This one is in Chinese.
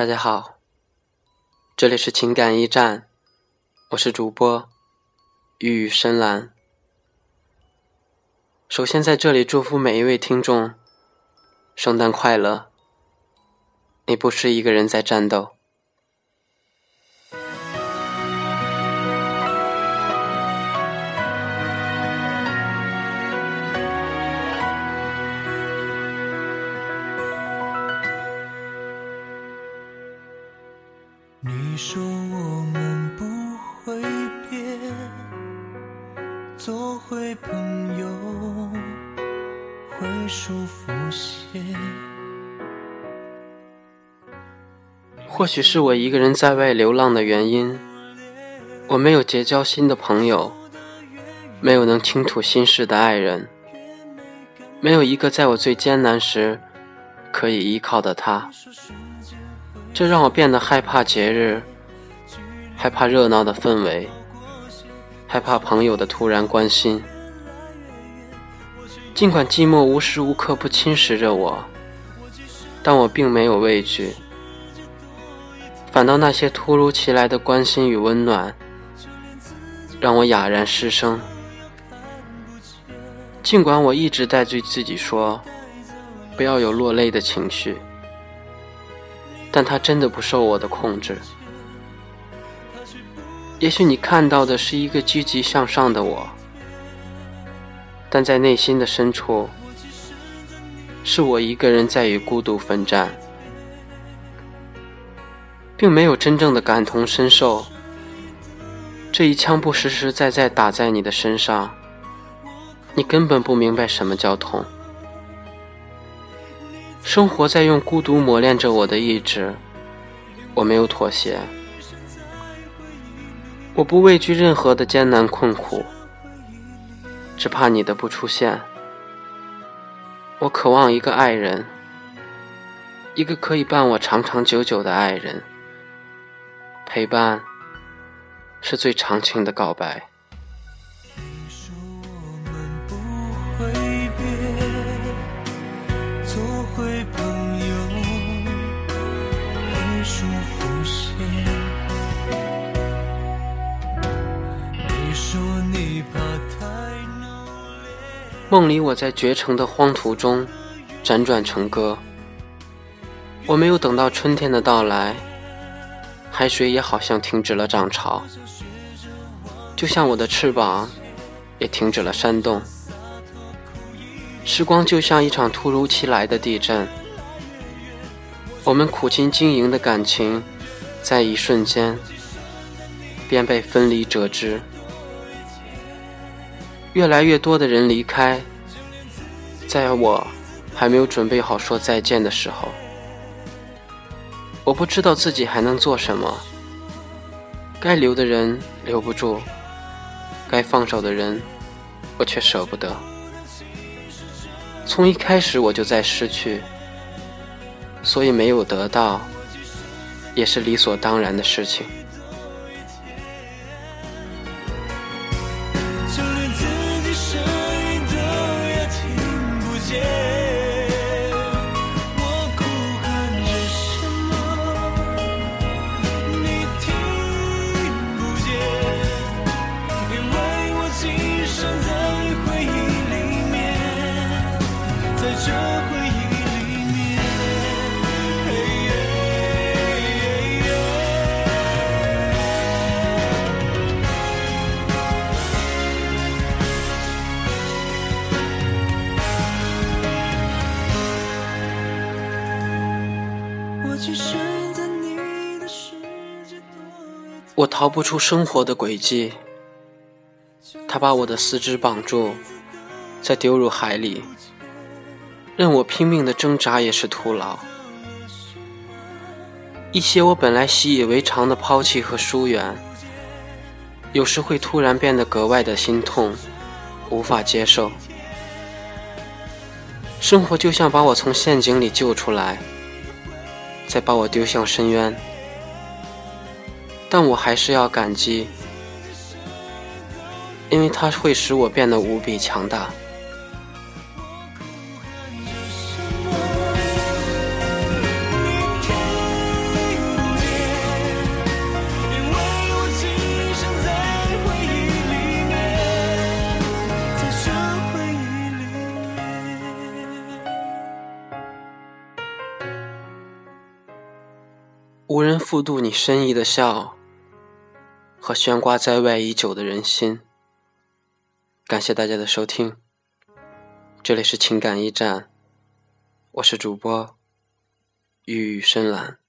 大家好，这里是情感驿站，我是主播玉玉深蓝。首先在这里祝福每一位听众，圣诞快乐！你不是一个人在战斗。说我们不会变，做回朋友，会舒服些。或许是我一个人在外流浪的原因，我没有结交新的朋友，没有能倾吐心事的爱人，没有一个在我最艰难时可以依靠的他。这让我变得害怕节日，害怕热闹的氛围，害怕朋友的突然关心。尽管寂寞无时无刻不侵蚀着我，但我并没有畏惧，反倒那些突如其来的关心与温暖，让我哑然失声。尽管我一直在对自己说，不要有落泪的情绪。但他真的不受我的控制。也许你看到的是一个积极向上的我，但在内心的深处，是我一个人在与孤独奋战，并没有真正的感同身受。这一枪不实实在在打在你的身上，你根本不明白什么叫痛。生活在用孤独磨练着我的意志，我没有妥协，我不畏惧任何的艰难困苦，只怕你的不出现。我渴望一个爱人，一个可以伴我长长久久的爱人。陪伴是最长情的告白。会梦里，我在绝城的荒途中辗转成歌。我没有等到春天的到来，海水也好像停止了涨潮，就像我的翅膀也停止了扇动。时光就像一场突如其来的地震，我们苦心经营的感情，在一瞬间便被分离折枝。越来越多的人离开，在我还没有准备好说再见的时候，我不知道自己还能做什么。该留的人留不住，该放手的人，我却舍不得。从一开始我就在失去，所以没有得到，也是理所当然的事情。我逃不出生活的轨迹，他把我的四肢绑住，再丢入海里，任我拼命的挣扎也是徒劳。一些我本来习以为常的抛弃和疏远，有时会突然变得格外的心痛，无法接受。生活就像把我从陷阱里救出来，再把我丢向深渊。但我还是要感激，因为它会使我变得无比强大。无人复度你深意的笑，和悬挂在外已久的人心。感谢大家的收听，这里是情感驿站，我是主播玉玉深蓝。